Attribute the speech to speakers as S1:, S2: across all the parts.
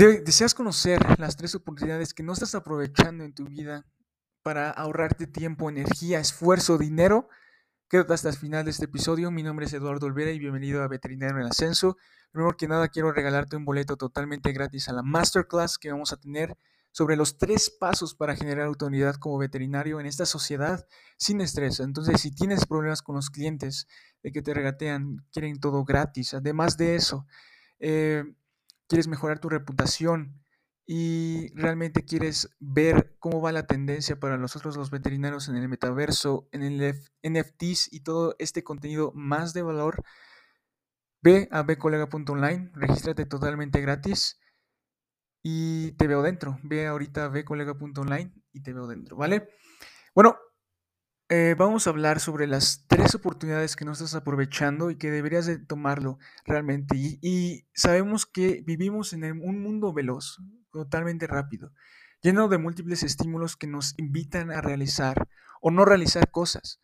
S1: ¿Deseas conocer las tres oportunidades que no estás aprovechando en tu vida para ahorrarte tiempo, energía, esfuerzo, dinero? Quédate hasta el final de este episodio. Mi nombre es Eduardo Olvera y bienvenido a Veterinario en Ascenso. Primero que nada, quiero regalarte un boleto totalmente gratis a la masterclass que vamos a tener sobre los tres pasos para generar autoridad como veterinario en esta sociedad sin estrés. Entonces, si tienes problemas con los clientes de que te regatean, quieren todo gratis. Además de eso, eh, quieres mejorar tu reputación y realmente quieres ver cómo va la tendencia para nosotros los veterinarios en el metaverso, en el NFTs y todo este contenido más de valor, ve a bcolega.online, regístrate totalmente gratis y te veo dentro. Ve ahorita a bcolega.online y te veo dentro, ¿vale? Bueno, eh, vamos a hablar sobre las tres oportunidades que no estás aprovechando y que deberías de tomarlo realmente. Y, sabemos que vivimos en un mundo veloz, totalmente rápido, lleno de múltiples estímulos que nos invitan a realizar o no realizar cosas.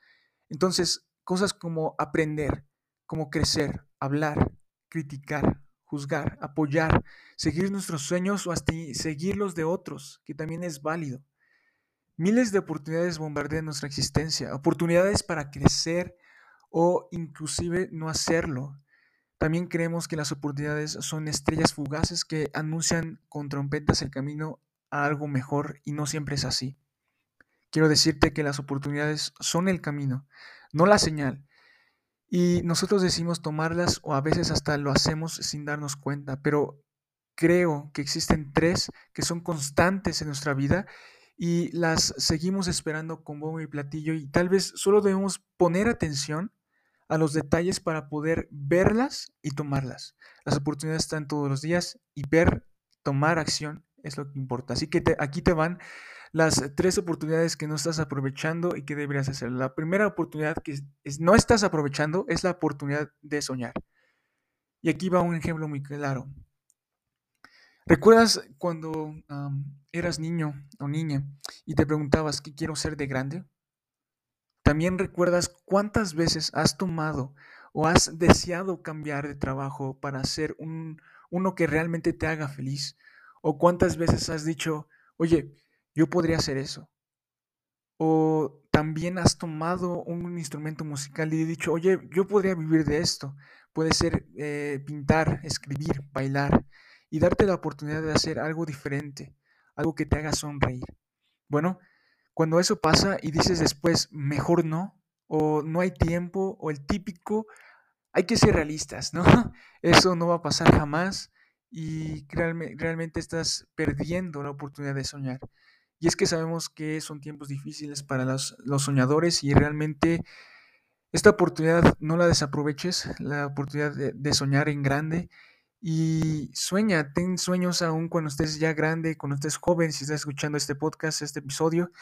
S1: Entonces, cosas como aprender, como crecer, hablar, criticar, juzgar, apoyar, seguir nuestros sueños o hasta seguir los de otros, que también es válido. Miles de oportunidades bombardean nuestra existencia, oportunidades para crecer o inclusive no hacerlo. También creemos que las oportunidades son estrellas fugaces que anuncian con trompetas el camino a algo mejor y no siempre es así. Quiero decirte que las oportunidades son el camino, no la señal. Y nosotros decimos tomarlas o a veces hasta lo hacemos sin darnos cuenta, pero creo que existen tres que son constantes en nuestra vida y las seguimos esperando con bombo y platillo y tal vez solo debemos poner atención a los detalles para poder verlas y tomarlas. Las oportunidades están todos los días y ver, tomar acción es lo que importa. Así que aquí te van las tres oportunidades que no estás aprovechando y que deberías hacer. La primera oportunidad que no estás aprovechando es la oportunidad de soñar. Y aquí va un ejemplo muy claro. ¿Recuerdas cuando eras niño o niña y te preguntabas qué quiero ser de grande? También recuerdas cuántas veces has tomado o has deseado cambiar de trabajo para ser un, uno que realmente te haga feliz. O cuántas veces has dicho, oye, yo podría hacer eso. O también has tomado un instrumento musical y dicho, oye, yo podría vivir de esto. Puede ser eh, pintar, escribir, bailar y darte la oportunidad de hacer algo diferente, algo que te haga sonreír. Bueno, cuando eso pasa y dices después, mejor no, o no hay tiempo, o el típico, hay que ser realistas, ¿no? Eso no va a pasar jamás y realmente estás perdiendo la oportunidad de soñar. Y es que sabemos que son tiempos difíciles para los, los soñadores y realmente esta oportunidad no la desaproveches, la oportunidad de soñar en grande y sueña, ten sueños aún cuando estés ya grande, cuando estés joven, si estás escuchando este podcast, este episodio.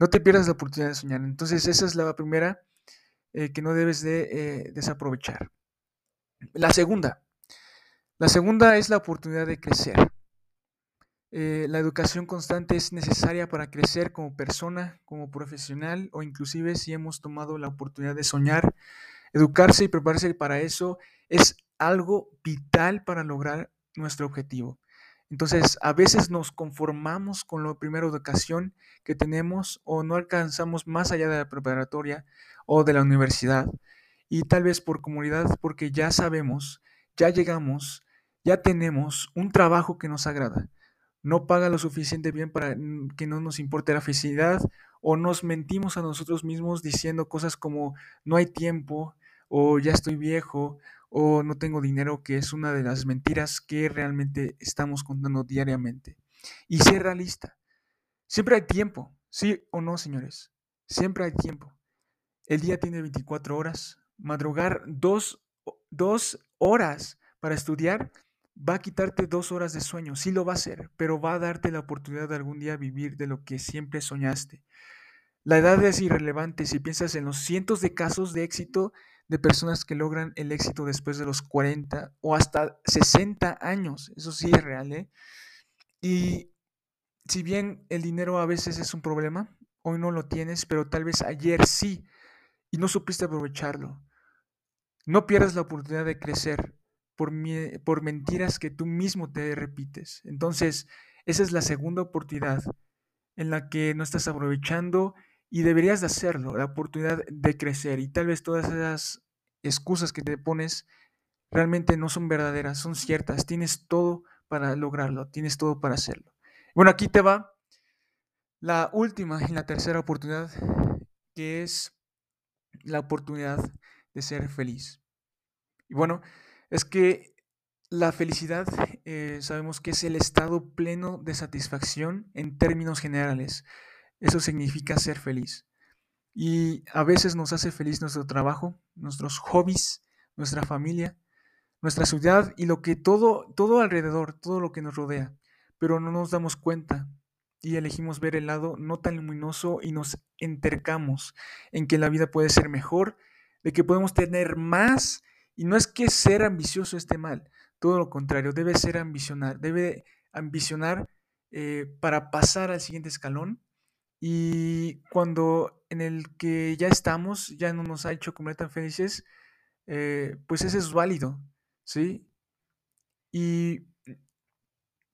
S1: No te pierdas la oportunidad de soñar. Entonces esa es la primera eh, que no debes de eh, desaprovechar. La segunda. La segunda es la oportunidad de crecer. Eh, la educación constante es necesaria para crecer como persona, como profesional o inclusive si hemos tomado la oportunidad de soñar. Educarse y prepararse para eso es algo vital para lograr nuestro objetivo. Entonces, a veces nos conformamos con la primera educación que tenemos o no alcanzamos más allá de la preparatoria o de la universidad. Y tal vez por comunidad, porque ya sabemos, ya llegamos, ya tenemos un trabajo que nos agrada. No paga lo suficiente bien para que no nos importe la felicidad o nos mentimos a nosotros mismos diciendo cosas como no hay tiempo o ya estoy viejo o no tengo dinero, que es una de las mentiras que realmente estamos contando diariamente. Y ser realista. Siempre hay tiempo, sí o no, señores. Siempre hay tiempo. El día tiene 24 horas. Madrugar dos, dos horas para estudiar va a quitarte dos horas de sueño. Sí lo va a hacer, pero va a darte la oportunidad de algún día vivir de lo que siempre soñaste. La edad es irrelevante si piensas en los cientos de casos de éxito de personas que logran el éxito después de los 40 o hasta 60 años. Eso sí es real, ¿eh? Y si bien el dinero a veces es un problema, hoy no lo tienes, pero tal vez ayer sí, y no supiste aprovecharlo. No pierdas la oportunidad de crecer, por, por mentiras que tú mismo te repites. Entonces, esa es la segunda oportunidad en la que no estás aprovechando y deberías de hacerlo, la oportunidad de crecer. Y tal vez todas esas excusas que te pones realmente no son verdaderas, son ciertas. Tienes todo para lograrlo, tienes todo para hacerlo. Bueno, aquí te va la última y la tercera oportunidad, que es la oportunidad de ser feliz. Y bueno, es que la felicidad eh, sabemos que es el estado pleno de satisfacción en términos generales. Eso significa ser feliz. Y a veces nos hace feliz nuestro trabajo, nuestros hobbies, nuestra familia, nuestra ciudad y lo que todo, todo alrededor, todo lo que nos rodea. Pero no nos damos cuenta y elegimos ver el lado no tan luminoso y nos entercamos en que la vida puede ser mejor, de que podemos tener más. Y no es que ser ambicioso esté mal, todo lo contrario, debe ser ambicionar, debe ambicionar eh, para pasar al siguiente escalón. Y cuando en el que ya estamos, ya no nos ha hecho comer tan felices, eh, pues ese es válido, ¿sí? Y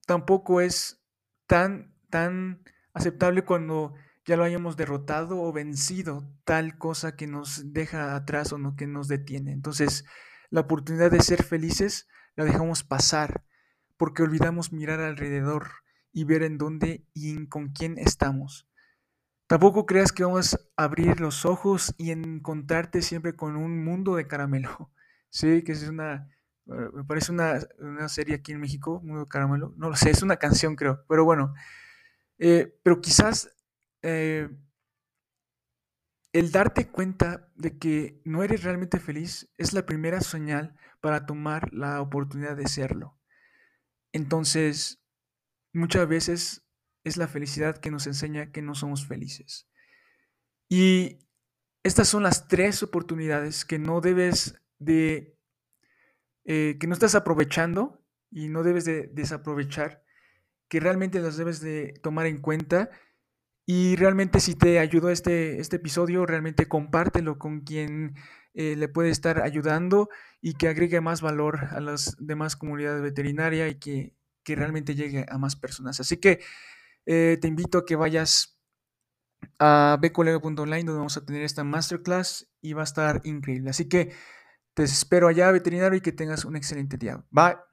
S1: tampoco es tan, tan aceptable cuando ya lo hayamos derrotado o vencido tal cosa que nos deja atrás o no que nos detiene. Entonces, la oportunidad de ser felices la dejamos pasar porque olvidamos mirar alrededor y ver en dónde y con quién estamos. Tampoco creas que vamos a abrir los ojos y encontrarte siempre con un mundo de caramelo. Sí, que es una, eh, me parece una, serie aquí en México, Mundo de Caramelo. No lo sé, es una canción creo, pero bueno. Eh, pero quizás eh, el darte cuenta de que no eres realmente feliz es la primera señal para tomar la oportunidad de serlo. Entonces, muchas veces es la felicidad que nos enseña que no somos felices. Y estas son las tres oportunidades que no debes de, eh, que no estás aprovechando y no debes de desaprovechar, que realmente las debes de tomar en cuenta y realmente si te ayudó este, este episodio, realmente compártelo con quien eh, le puede estar ayudando y que agregue más valor a las demás comunidades veterinarias y que, realmente llegue a más personas. Así que eh, te invito a que vayas a becolega.online donde vamos a tener esta masterclass y va a estar increíble. Así que te espero allá, veterinario, y que tengas un excelente día. Bye.